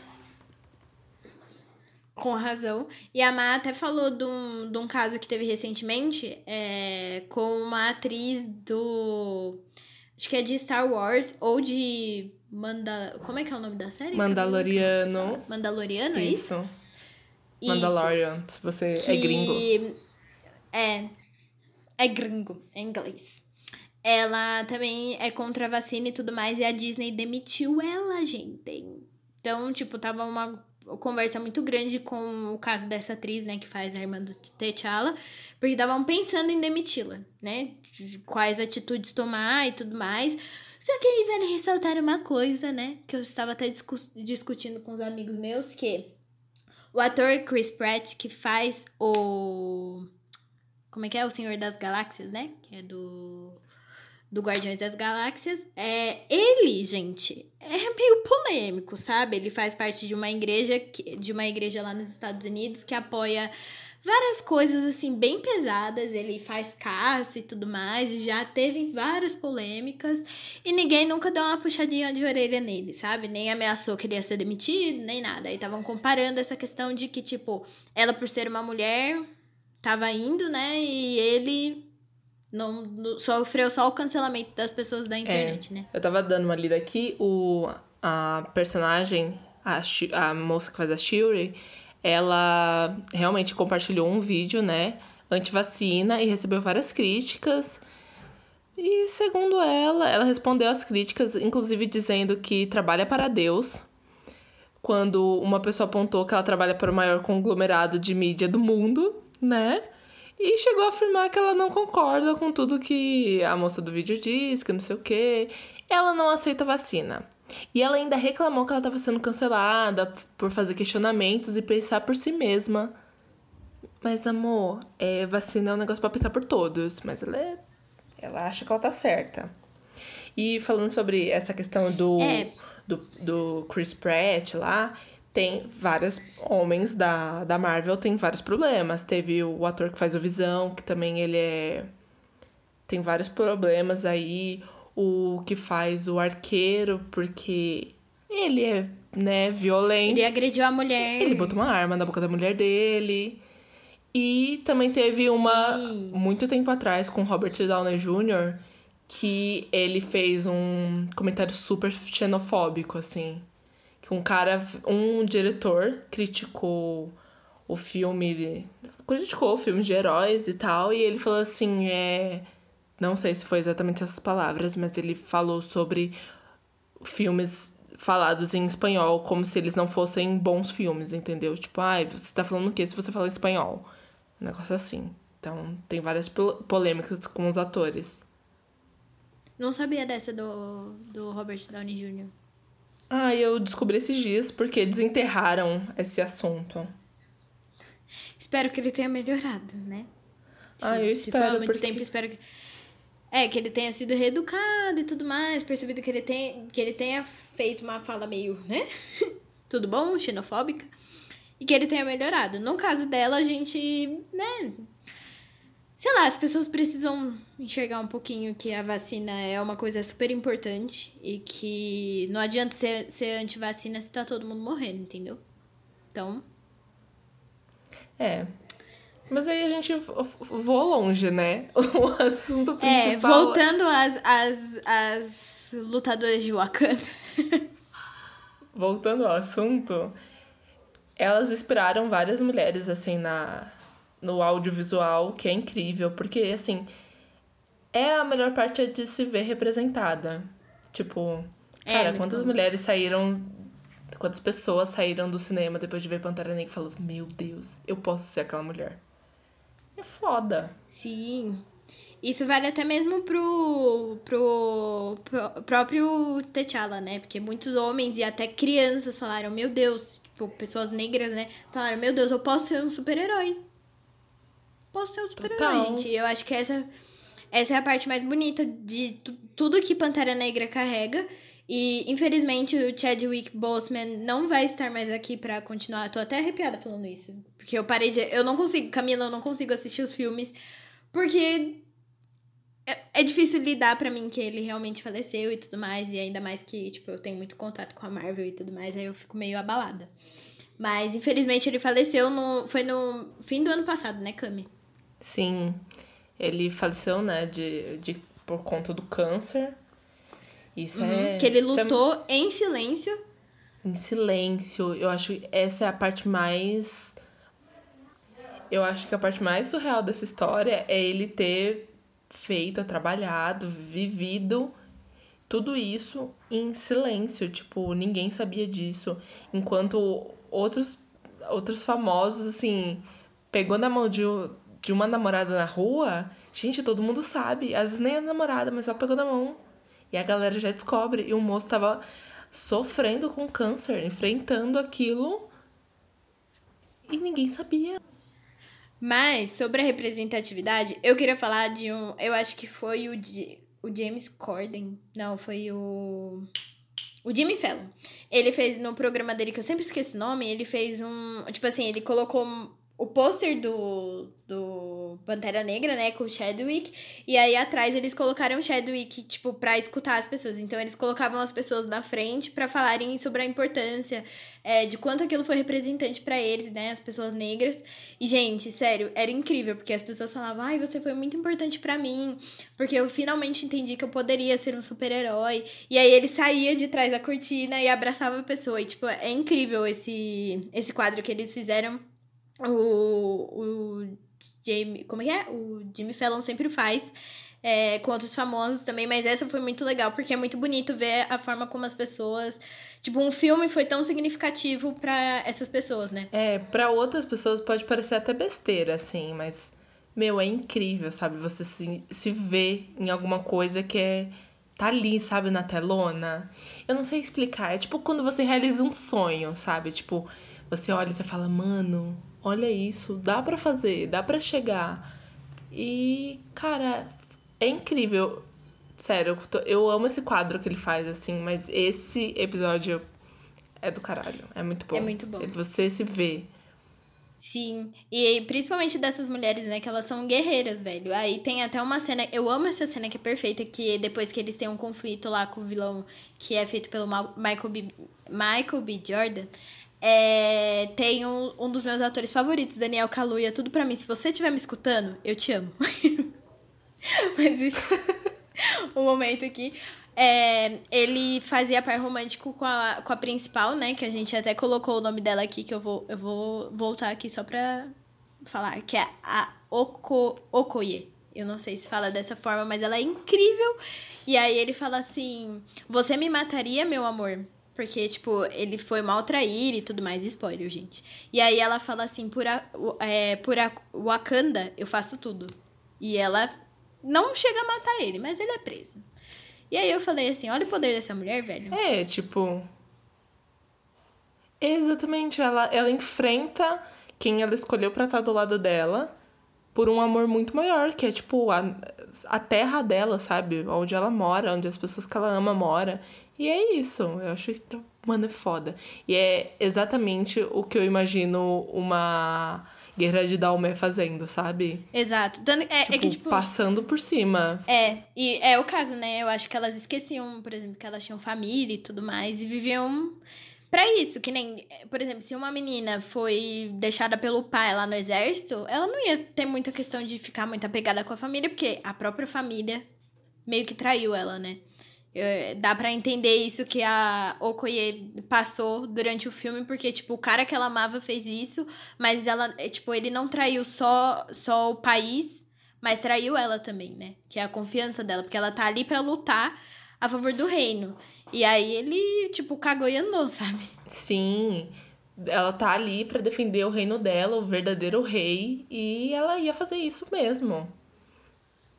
S2: Com razão. E a Má até falou de um, de um caso que teve recentemente é, com uma atriz do. Acho que é de Star Wars ou de. Manda... Como é que é o nome da série?
S1: Mandaloriano.
S2: Mandaloriano, é isso?
S1: isso? Mandalorian, se você é que... é gringo.
S2: É. É gringo, em inglês. Ela também é contra a vacina e tudo mais, e a Disney demitiu ela, gente. Então, tipo, tava uma conversa muito grande com o caso dessa atriz, né, que faz a irmã do T'Challa, porque estavam pensando em demiti-la, né? Quais atitudes tomar e tudo mais. Só que aí vale ressaltar uma coisa, né, que eu estava até discu discutindo com os amigos meus, que o ator Chris Pratt, que faz o como é que é? O Senhor das Galáxias, né? Que é do. Do Guardiões das Galáxias. É, ele, gente, é meio polêmico, sabe? Ele faz parte de uma igreja, de uma igreja lá nos Estados Unidos que apoia várias coisas assim bem pesadas. Ele faz caça e tudo mais, já teve várias polêmicas e ninguém nunca deu uma puxadinha de orelha nele, sabe? Nem ameaçou que ele ia ser demitido, nem nada. Aí estavam comparando essa questão de que, tipo, ela por ser uma mulher tava indo, né? E ele não, não sofreu só o cancelamento das pessoas da internet,
S1: é,
S2: né?
S1: Eu tava dando uma lida aqui, o, a personagem, a, a moça que faz a Shuri, ela realmente compartilhou um vídeo, né, anti-vacina e recebeu várias críticas. E segundo ela, ela respondeu às críticas, inclusive dizendo que trabalha para Deus. Quando uma pessoa apontou que ela trabalha para o maior conglomerado de mídia do mundo, né? E chegou a afirmar que ela não concorda com tudo que a moça do vídeo diz, que não sei o quê. Ela não aceita vacina. E ela ainda reclamou que ela estava sendo cancelada por fazer questionamentos e pensar por si mesma. Mas, amor, é, vacina é um negócio para pensar por todos. Mas ela é. Ela acha que ela tá certa. E falando sobre essa questão do, é. do, do Chris Pratt lá, tem vários homens da, da Marvel tem vários problemas. Teve o ator que faz o Visão, que também ele é. Tem vários problemas aí o que faz o arqueiro, porque ele é, né, violento.
S2: Ele agrediu a mulher.
S1: Ele botou uma arma na boca da mulher dele. E também teve uma, Sim. muito tempo atrás, com Robert Downey Jr., que ele fez um comentário super xenofóbico, assim. Um cara, um diretor criticou o filme, criticou o filme de heróis e tal, e ele falou assim, é não sei se foi exatamente essas palavras, mas ele falou sobre filmes falados em espanhol como se eles não fossem bons filmes, entendeu? Tipo, ai, ah, você tá falando o quê se você fala espanhol? Um negócio assim. Então, tem várias polêmicas com os atores.
S2: Não sabia dessa do, do Robert Downey Jr.
S1: Ah, eu descobri esses dias porque desenterraram esse assunto.
S2: Espero que ele tenha melhorado, né?
S1: ah, eu espero. Se porque...
S2: tempo, espero que é, que ele tenha sido reeducado e tudo mais, percebido que ele, tem, que ele tenha feito uma fala meio, né? <laughs> tudo bom, xenofóbica. E que ele tenha melhorado. No caso dela, a gente, né? Sei lá, as pessoas precisam enxergar um pouquinho que a vacina é uma coisa super importante e que não adianta ser, ser anti-vacina se tá todo mundo morrendo, entendeu? Então.
S1: É, mas aí a gente voa longe, né? <laughs> O assunto
S2: é, principal. É, voltando às, às, às lutadoras de Wakanda.
S1: voltando ao assunto, elas inspiraram várias mulheres, assim, na, no audiovisual, que é incrível, porque, assim, é a melhor parte de se ver representada. Tipo, é, cara, quantas bom. mulheres saíram. Quantas pessoas saíram do cinema depois de ver Pantera Negra e falaram: Meu Deus, eu posso ser aquela mulher. É foda.
S2: Sim. Isso vale até mesmo pro, pro, pro próprio T'Challa, né? Porque muitos homens e até crianças falaram, meu Deus, tipo, pessoas negras, né? Falaram, meu Deus, eu posso ser um super-herói. Posso ser um super-herói, gente. Eu acho que essa, essa é a parte mais bonita de tudo que Pantera Negra carrega. E, infelizmente, o Chadwick Boseman não vai estar mais aqui para continuar. Tô até arrepiada falando isso. Porque eu parei de. Eu não consigo, Camila, eu não consigo assistir os filmes. Porque é, é difícil lidar para mim que ele realmente faleceu e tudo mais. E ainda mais que, tipo, eu tenho muito contato com a Marvel e tudo mais. Aí eu fico meio abalada. Mas, infelizmente, ele faleceu no. Foi no fim do ano passado, né, Cami?
S1: Sim. Ele faleceu, né, de, de, por conta do câncer. Isso uhum, é.
S2: Que ele lutou é... em silêncio.
S1: Em silêncio. Eu acho que essa é a parte mais. Eu acho que a parte mais surreal dessa história é ele ter feito, trabalhado, vivido tudo isso em silêncio. Tipo, ninguém sabia disso. Enquanto outros, outros famosos, assim, pegou na mão de, de uma namorada na rua. Gente, todo mundo sabe. Às vezes nem é namorada, mas só pegou na mão. E a galera já descobre. E o moço tava sofrendo com câncer, enfrentando aquilo. E ninguém sabia.
S2: Mas, sobre a representatividade, eu queria falar de um. Eu acho que foi o, o James Corden. Não, foi o. O Jimmy Fallon. Ele fez no programa dele, que eu sempre esqueço o nome, ele fez um. Tipo assim, ele colocou o pôster do, do Pantera Negra, né, com o Chadwick, e aí atrás eles colocaram o Chadwick, tipo, pra escutar as pessoas. Então eles colocavam as pessoas na frente para falarem sobre a importância, é, de quanto aquilo foi representante para eles, né, as pessoas negras. E, gente, sério, era incrível, porque as pessoas falavam, ai, você foi muito importante para mim, porque eu finalmente entendi que eu poderia ser um super-herói. E aí ele saía de trás da cortina e abraçava a pessoa. E, tipo, é incrível esse, esse quadro que eles fizeram o, o Jamie. Como é que é? O Jimmy Fallon sempre faz. É, com outros famosos também, mas essa foi muito legal, porque é muito bonito ver a forma como as pessoas. Tipo, um filme foi tão significativo para essas pessoas, né?
S1: É, para outras pessoas pode parecer até besteira, assim, mas. Meu, é incrível, sabe? Você se, se vê em alguma coisa que é. Tá ali, sabe, na telona. Eu não sei explicar. É tipo quando você realiza um sonho, sabe? Tipo, você olha e você fala, mano, olha isso, dá para fazer, dá para chegar. E, cara, é incrível. Sério, eu, eu amo esse quadro que ele faz, assim, mas esse episódio é do caralho. É muito bom.
S2: É muito bom.
S1: Você se vê.
S2: Sim, e principalmente dessas mulheres, né, que elas são guerreiras, velho. Aí tem até uma cena, eu amo essa cena que é perfeita, que depois que eles têm um conflito lá com o vilão que é feito pelo Michael B. Michael B. Jordan, é, tem um, um dos meus atores favoritos, Daniel Kaluuya, tudo para mim. Se você estiver me escutando, eu te amo. <laughs> Mas o momento aqui. É, ele fazia par romântico com a, com a principal, né? Que a gente até colocou o nome dela aqui, que eu vou, eu vou voltar aqui só pra falar, que é a Oko, Okoye. Eu não sei se fala dessa forma, mas ela é incrível. E aí ele fala assim: Você me mataria, meu amor? Porque, tipo, ele foi mal trair e tudo mais. Spoiler, gente. E aí ela fala assim, por, a, é, por a Wakanda, eu faço tudo. E ela não chega a matar ele, mas ele é preso. E aí eu falei assim, olha o poder dessa mulher, velho.
S1: É, tipo... Exatamente, ela, ela enfrenta quem ela escolheu pra estar do lado dela por um amor muito maior, que é tipo a, a terra dela, sabe? Onde ela mora, onde as pessoas que ela ama mora. E é isso. Eu acho que, mano, é foda. E é exatamente o que eu imagino uma guerra de Dalmé fazendo, sabe?
S2: Exato. Dando, é,
S1: tipo,
S2: é que, tipo.
S1: Passando por cima.
S2: É, e é o caso, né? Eu acho que elas esqueciam, por exemplo, que elas tinham família e tudo mais, e viviam para isso, que nem, por exemplo, se uma menina foi deixada pelo pai lá no exército, ela não ia ter muita questão de ficar muito apegada com a família, porque a própria família meio que traiu ela, né? Dá para entender isso que a Okoye passou durante o filme, porque, tipo, o cara que ela amava fez isso, mas ela, é, tipo, ele não traiu só, só o país, mas traiu ela também, né? Que é a confiança dela, porque ela tá ali para lutar a favor do reino. E aí ele, tipo, cagou e andou, <laughs> sabe?
S1: Sim. Ela tá ali para defender o reino dela, o verdadeiro rei, e ela ia fazer isso mesmo.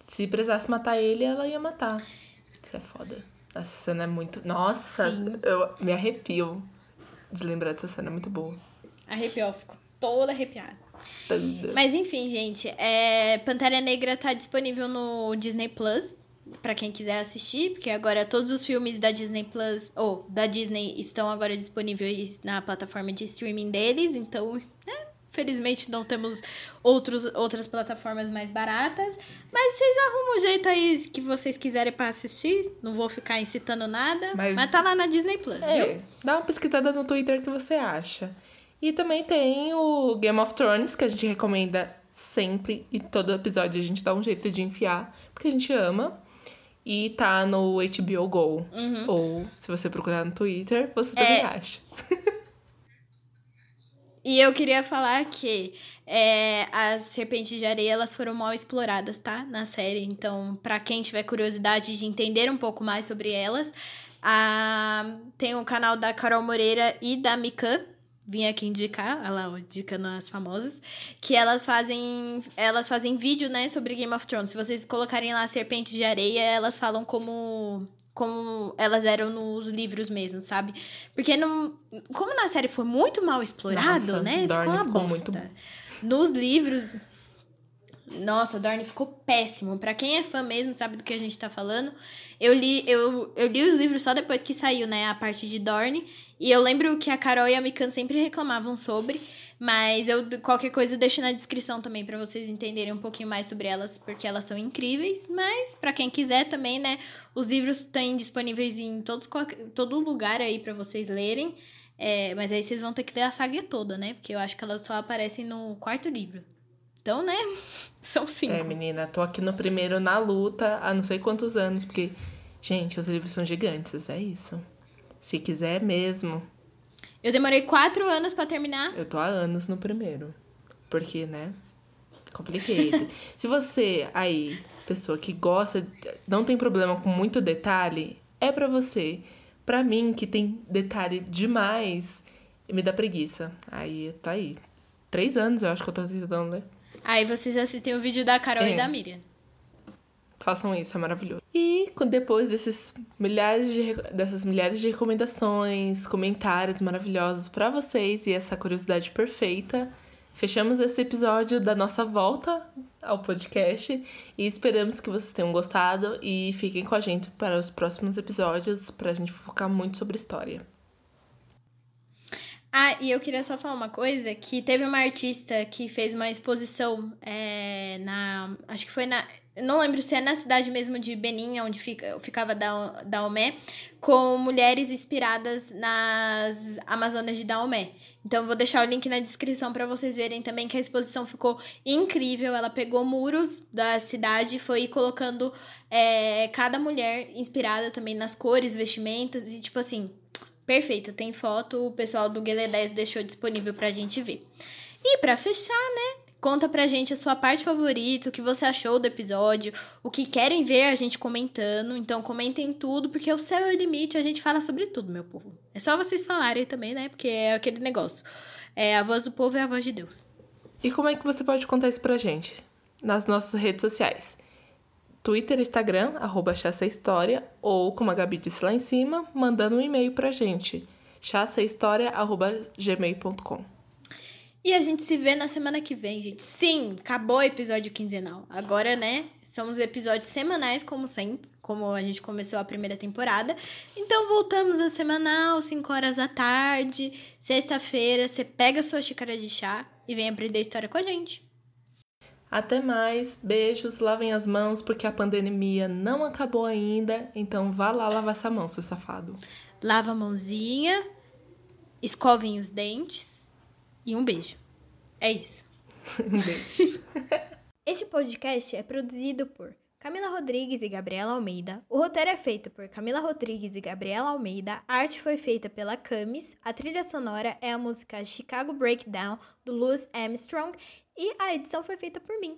S1: Se precisasse matar ele, ela ia matar. Isso é foda. Essa cena é muito. Nossa, Sim. eu me arrepio de lembrar dessa cena, é muito boa.
S2: Arrepiou, fico toda arrepiada. Mas enfim, gente, é... Pantera Negra tá disponível no Disney Plus para quem quiser assistir, porque agora todos os filmes da Disney Plus ou da Disney estão agora disponíveis na plataforma de streaming deles, então Felizmente não temos outros, outras plataformas mais baratas. Mas vocês arrumam um jeito aí que vocês quiserem para assistir. Não vou ficar incitando nada. Mas, mas tá lá na Disney Plus, é, viu?
S1: Dá uma pesquisada no Twitter que você acha. E também tem o Game of Thrones, que a gente recomenda sempre. E todo episódio a gente dá um jeito de enfiar, porque a gente ama. E tá no HBO Go. Uhum. Ou se você procurar no Twitter, você também é... acha. <laughs>
S2: E eu queria falar que é, as serpentes de areia elas foram mal exploradas, tá? Na série. Então, para quem tiver curiosidade de entender um pouco mais sobre elas, a... tem o canal da Carol Moreira e da Mikan. Vim aqui indicar, ela dica nas famosas, que elas fazem elas fazem vídeo, né, sobre Game of Thrones. Se vocês colocarem lá Serpentes de Areia, elas falam como como elas eram nos livros mesmo, sabe? Porque não, como na série foi muito mal explorado, Nossa, né? Dorne ficou uma ficou bosta. Muito... Nos livros, nossa, Dorne ficou péssimo. Para quem é fã mesmo, sabe do que a gente tá falando. Eu li, eu, eu li os livros só depois que saiu, né, a parte de Dorne. E eu lembro que a Carol e a Mikan sempre reclamavam sobre. Mas eu qualquer coisa eu deixo na descrição também para vocês entenderem um pouquinho mais sobre elas, porque elas são incríveis. Mas para quem quiser também, né, os livros estão disponíveis em todos todo lugar aí para vocês lerem. É, mas aí vocês vão ter que ler a saga toda, né? Porque eu acho que elas só aparecem no quarto livro. Então, né? <laughs> São cinco.
S1: É, menina, tô aqui no primeiro na luta há não sei quantos anos, porque, gente, os livros são gigantes, é isso. Se quiser mesmo,
S2: eu demorei quatro anos para terminar.
S1: Eu tô há anos no primeiro. Porque, né? Compliquei. Se você aí, pessoa que gosta, não tem problema com muito detalhe, é para você. Para mim, que tem detalhe demais, me dá preguiça. Aí, tá aí. Três anos eu acho que eu tô tentando ler.
S2: Aí vocês assistem o vídeo da Carol é. e da Miriam.
S1: Façam isso, é maravilhoso. E depois desses milhares de, dessas milhares de recomendações, comentários maravilhosos para vocês e essa curiosidade perfeita, fechamos esse episódio da nossa volta ao podcast e esperamos que vocês tenham gostado e fiquem com a gente para os próximos episódios para a gente focar muito sobre história.
S2: Ah, e eu queria só falar uma coisa, que teve uma artista que fez uma exposição é, na... Acho que foi na não lembro se é na cidade mesmo de Benin, onde fica, ficava da, Daomé, com mulheres inspiradas nas Amazonas de Daomé. Então, vou deixar o link na descrição para vocês verem também que a exposição ficou incrível. Ela pegou muros da cidade e foi colocando é, cada mulher inspirada também nas cores, vestimentas e, tipo assim, perfeito. Tem foto, o pessoal do Guelé 10 deixou disponível pra gente ver. E para fechar, né? Conta pra gente a sua parte favorita, o que você achou do episódio, o que querem ver a gente comentando. Então comentem tudo, porque o céu é o limite, a gente fala sobre tudo, meu povo. É só vocês falarem também, né? Porque é aquele negócio. É a voz do povo é a voz de Deus.
S1: E como é que você pode contar isso pra gente? Nas nossas redes sociais. Twitter, Instagram, arroba História, ou, como a Gabi disse lá em cima, mandando um e-mail pra gente. chassahistoria.gmail.com
S2: e a gente se vê na semana que vem, gente. Sim, acabou o episódio quinzenal. Agora, né? Somos episódios semanais, como sempre, como a gente começou a primeira temporada. Então voltamos a semanal, 5 horas da tarde, sexta-feira. Você pega a sua xícara de chá e vem aprender história com a gente.
S1: Até mais, beijos, lavem as mãos, porque a pandemia não acabou ainda. Então vá lá lavar essa mão, seu safado.
S2: Lava a mãozinha, escovem os dentes e um beijo. É isso. <laughs>
S1: um beijo. <laughs>
S2: este podcast é produzido por Camila Rodrigues e Gabriela Almeida. O roteiro é feito por Camila Rodrigues e Gabriela Almeida. A arte foi feita pela Camis. A trilha sonora é a música Chicago Breakdown do Louis Armstrong e a edição foi feita por mim.